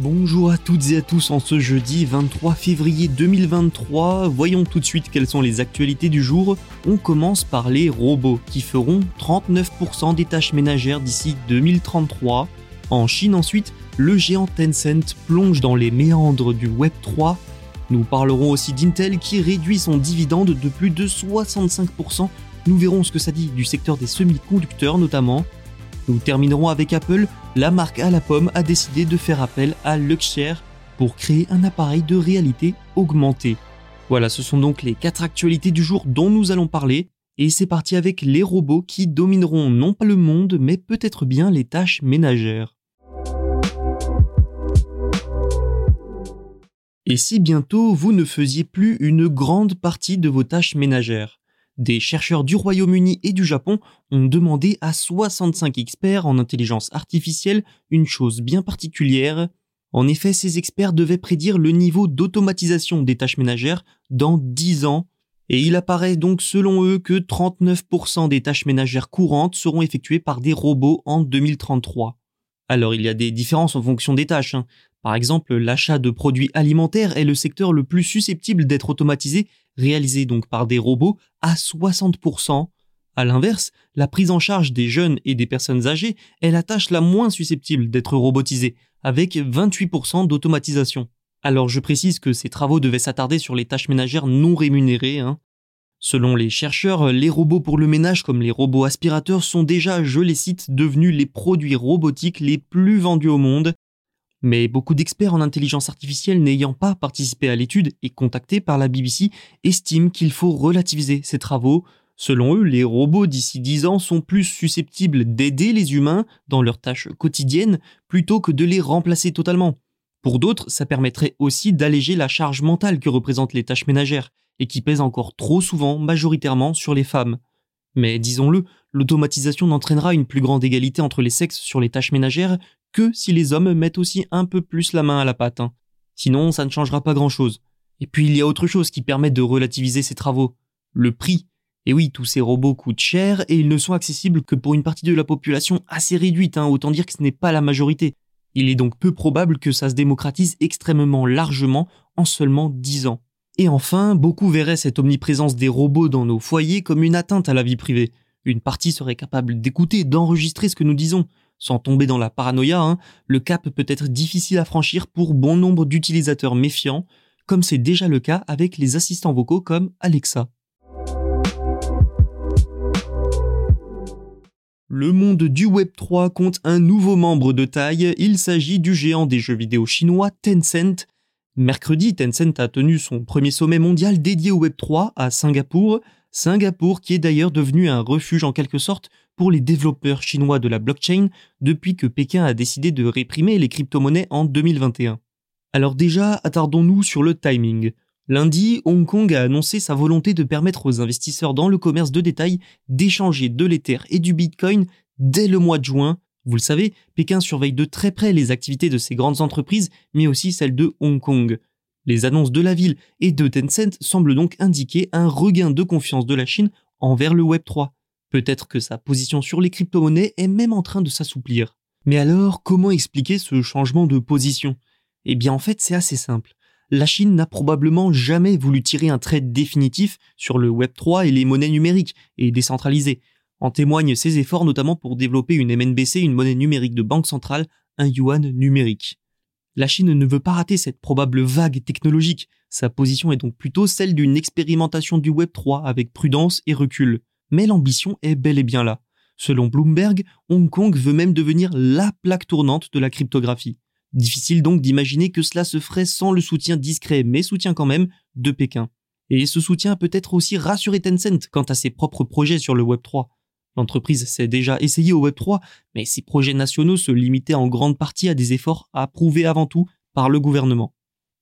Bonjour à toutes et à tous en ce jeudi 23 février 2023. Voyons tout de suite quelles sont les actualités du jour. On commence par les robots qui feront 39% des tâches ménagères d'ici 2033. En Chine ensuite, le géant Tencent plonge dans les méandres du Web 3. Nous parlerons aussi d'Intel qui réduit son dividende de plus de 65%. Nous verrons ce que ça dit du secteur des semi-conducteurs notamment. Nous terminerons avec Apple. La marque à la pomme a décidé de faire appel à Luxshare pour créer un appareil de réalité augmentée. Voilà, ce sont donc les quatre actualités du jour dont nous allons parler. Et c'est parti avec les robots qui domineront non pas le monde, mais peut-être bien les tâches ménagères. Et si bientôt vous ne faisiez plus une grande partie de vos tâches ménagères? Des chercheurs du Royaume-Uni et du Japon ont demandé à 65 experts en intelligence artificielle une chose bien particulière. En effet, ces experts devaient prédire le niveau d'automatisation des tâches ménagères dans 10 ans. Et il apparaît donc selon eux que 39% des tâches ménagères courantes seront effectuées par des robots en 2033. Alors il y a des différences en fonction des tâches. hein. Par exemple, l'achat de produits alimentaires est le secteur le plus susceptible d'être automatisé, réalisé donc par des robots, à 60%. À l'inverse, la prise en charge des jeunes et des personnes âgées est la tâche la moins susceptible d'être robotisée, avec 28% d'automatisation. Alors je précise que ces travaux devaient s'attarder sur les tâches ménagères non rémunérées. hein. Selon les chercheurs, les robots pour le ménage comme les robots aspirateurs sont déjà, je les cite, devenus les produits robotiques les plus vendus au monde. Mais beaucoup d'experts en intelligence artificielle n'ayant pas participé à l'étude et contactés par la BBC estiment qu'il faut relativiser ces travaux. Selon eux, les robots d'ici 10 ans sont plus susceptibles d'aider les humains dans leurs tâches quotidiennes plutôt que de les remplacer totalement. Pour d'autres, ça permettrait aussi d'alléger la charge mentale que représentent les tâches ménagères et qui pèsent encore trop souvent majoritairement sur les femmes. Mais disons-le, l'automatisation n'entraînera une plus grande égalité entre les sexes sur les tâches ménagères que si les hommes mettent aussi un peu plus la main à la pâte. hein. Sinon, ça ne changera pas grand-chose. Et puis il y a autre chose qui permet de relativiser ces travaux. Le prix. Et oui, tous ces robots coûtent cher et ils ne sont accessibles que pour une partie de la population assez réduite, hein, autant dire que ce n'est pas la majorité. Il est donc peu probable que ça se démocratise extrêmement largement en seulement 10 ans. Et enfin, beaucoup verraient cette omniprésence des robots dans nos foyers comme une atteinte à la vie privée. Une partie serait capable d'écouter, d'enregistrer ce que nous disons. Sans tomber dans la paranoïa, hein, le cap peut être difficile à franchir pour bon nombre d'utilisateurs méfiants, comme c'est déjà le cas avec les assistants vocaux comme Alexa. Le monde du Web3 compte un nouveau membre de taille, il s'agit du géant des jeux vidéo chinois Tencent. Mercredi, Tencent a tenu son premier sommet mondial dédié au Web3 à Singapour, Singapour qui est d'ailleurs devenu un refuge en quelque sorte pour les développeurs chinois de la blockchain depuis que Pékin a décidé de réprimer les crypto-monnaies en 2021. Alors déjà, attardons-nous sur le timing. Lundi, Hong Kong a annoncé sa volonté de permettre aux investisseurs dans le commerce de détail d'échanger de l'Ether et du Bitcoin dès le mois de juin. Vous le savez, Pékin surveille de très près les activités de ces grandes entreprises, mais aussi celles de Hong Kong. Les annonces de la ville et de Tencent semblent donc indiquer un regain de confiance de la Chine envers le Web3. Peut-être que sa position sur les crypto-monnaies est même en train de s'assouplir. Mais alors, comment expliquer ce changement de position? Eh bien en fait, c'est assez simple. La Chine n'a probablement jamais voulu tirer un trait définitif sur le Web3 et les monnaies numériques et décentralisées. En témoignent ses efforts notamment pour développer une MNBC, une monnaie numérique de banque centrale, un yuan numérique. La Chine ne veut pas rater cette probable vague technologique. Sa position est donc plutôt celle d'une expérimentation du Web 3 avec prudence et recul. Mais l'ambition est bel et bien là. Selon Bloomberg, Hong Kong veut même devenir la plaque tournante de la cryptographie. Difficile donc d'imaginer que cela se ferait sans le soutien discret, mais soutien quand même, de Pékin. Et ce soutien peut être aussi rassuré Tencent quant à ses propres projets sur le Web 3. L'entreprise s'est déjà essayée au Web3, mais ses projets nationaux se limitaient en grande partie à des efforts approuvés avant tout par le gouvernement.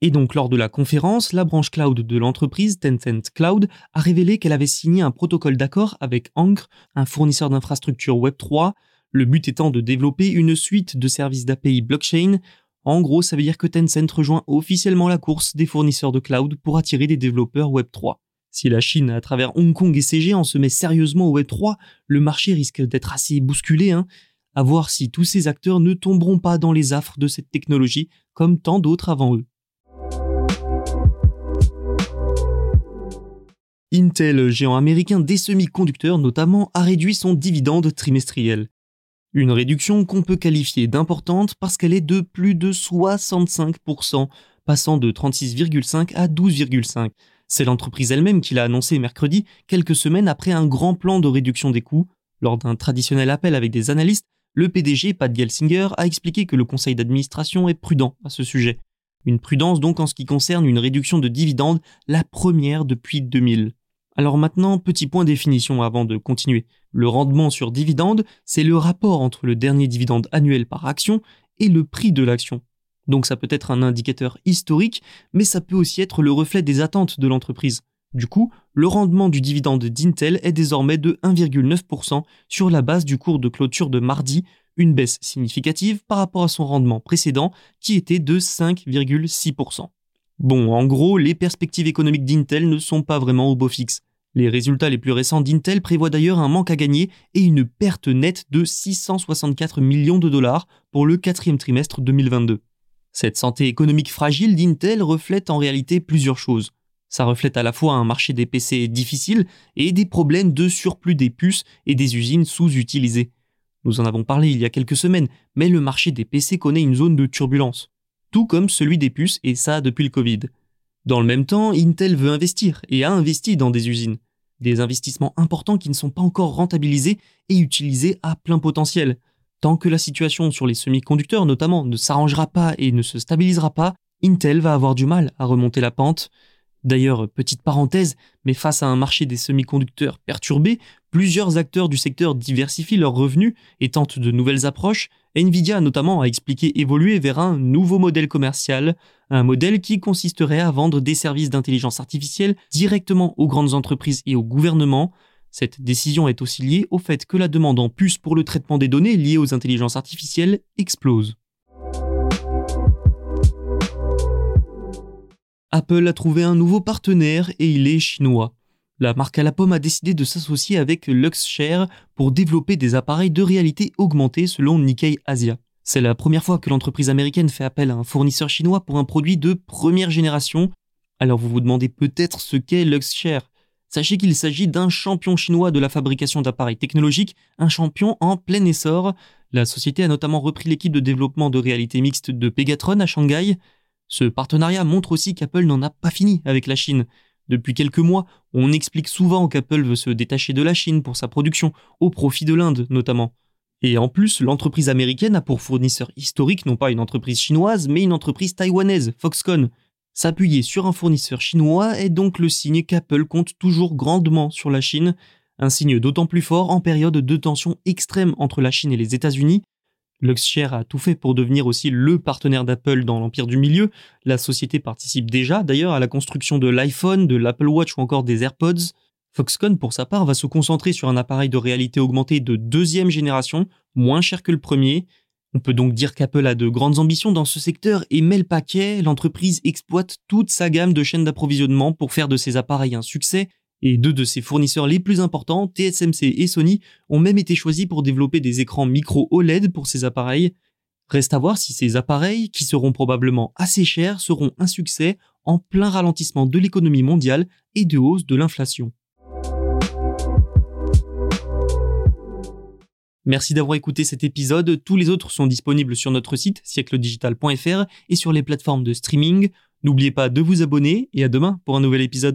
Et donc lors de la conférence, la branche cloud de l'entreprise, Tencent Cloud, a révélé qu'elle avait signé un protocole d'accord avec Ankr, un fournisseur d'infrastructures Web3, le but étant de développer une suite de services d'API blockchain. En gros, ça veut dire que Tencent rejoint officiellement la course des fournisseurs de cloud pour attirer des développeurs Web3. Si la Chine, à travers Hong Kong et ces géants, se met sérieusement au Web3, le marché risque d'être assez bousculé. Hein. à voir si tous ces acteurs ne tomberont pas dans les affres de cette technologie, comme tant d'autres avant eux. Intel, géant américain des semi-conducteurs notamment, a réduit son dividende trimestriel. Une réduction qu'on peut qualifier d'importante parce qu'elle est de plus de 65%, passant de 36,5 à 12,5. C'est l'entreprise elle-même qui l'a annoncé mercredi, quelques semaines après un grand plan de réduction des coûts. Lors d'un traditionnel appel avec des analystes, le PDG, Pat Gelsinger, a expliqué que le conseil d'administration est prudent à ce sujet. Une prudence donc en ce qui concerne une réduction de dividendes, la première depuis 2000. Alors maintenant, petit point définition avant de continuer. Le rendement sur dividende, c'est le rapport entre le dernier dividende annuel par action et le prix de l'action. Donc ça peut être un indicateur historique, mais ça peut aussi être le reflet des attentes de l'entreprise. Du coup, le rendement du dividende d'Intel est désormais de 1,9% sur la base du cours de clôture de mardi, une baisse significative par rapport à son rendement précédent qui était de 5,6%. Bon, en gros, les perspectives économiques d'Intel ne sont pas vraiment au beau fixe. Les résultats les plus récents d'Intel prévoient d'ailleurs un manque à gagner et une perte nette de 664 millions de dollars pour le quatrième trimestre 2022. Cette santé économique fragile d'Intel reflète en réalité plusieurs choses. Ça reflète à la fois un marché des PC difficile et des problèmes de surplus des puces et des usines sous-utilisées. Nous en avons parlé il y a quelques semaines, mais le marché des PC connaît une zone de turbulence. Tout comme celui des puces, et ça depuis le Covid. Dans le même temps, Intel veut investir et a investi dans des usines. Des investissements importants qui ne sont pas encore rentabilisés et utilisés à plein potentiel. Tant que la situation sur les semi-conducteurs notamment ne s'arrangera pas et ne se stabilisera pas, Intel va avoir du mal à remonter la pente. D'ailleurs, petite parenthèse, mais face à un marché des semi-conducteurs perturbé, plusieurs acteurs du secteur diversifient leurs revenus et tentent de nouvelles approches. Nvidia notamment a expliqué évoluer vers un nouveau modèle commercial, un modèle qui consisterait à vendre des services d'intelligence artificielle directement aux grandes entreprises et au gouvernement, cette décision est aussi liée au fait que la demande en puces pour le traitement des données liées aux intelligences artificielles explose. Apple a trouvé un nouveau partenaire et il est chinois. La marque à la pomme a décidé de s'associer avec Luxshare pour développer des appareils de réalité augmentée selon Nikkei Asia. C'est la première fois que l'entreprise américaine fait appel à un fournisseur chinois pour un produit de première génération. Alors vous vous demandez peut-être ce qu'est Luxshare. Sachez qu'il s'agit d'un champion chinois de la fabrication d'appareils technologiques, un champion en plein essor. La société a notamment repris l'équipe de développement de réalité mixte de Pegatron à Shanghai. Ce partenariat montre aussi qu'Apple n'en a pas fini avec la Chine. Depuis quelques mois, on explique souvent qu'Apple veut se détacher de la Chine pour sa production, au profit de l'Inde notamment. Et en plus, l'entreprise américaine a pour fournisseur historique non pas une entreprise chinoise, mais une entreprise taïwanaise, Foxconn. S'appuyer sur un fournisseur chinois est donc le signe qu'Apple compte toujours grandement sur la Chine, un signe d'autant plus fort en période de tension extrême entre la Chine et les États-Unis. Luxshare a tout fait pour devenir aussi le partenaire d'Apple dans l'empire du milieu. La société participe déjà d'ailleurs à la construction de l'iPhone, de l'Apple Watch ou encore des AirPods. Foxconn, pour sa part, va se concentrer sur un appareil de réalité augmentée de deuxième génération, moins cher que le premier, on peut donc dire qu'Apple a de grandes ambitions dans ce secteur et met le paquet, l'entreprise exploite toute sa gamme de chaînes d'approvisionnement pour faire de ses appareils un succès, et deux de ses fournisseurs les plus importants, TSMC et Sony, ont même été choisis pour développer des écrans micro OLED pour ces appareils. Reste à voir si ces appareils, qui seront probablement assez chers, seront un succès en plein ralentissement de l'économie mondiale et de hausse de l'inflation. Merci d'avoir écouté cet épisode. Tous les autres sont disponibles sur notre site siècledigital.fr et sur les plateformes de streaming. N'oubliez pas de vous abonner et à demain pour un nouvel épisode.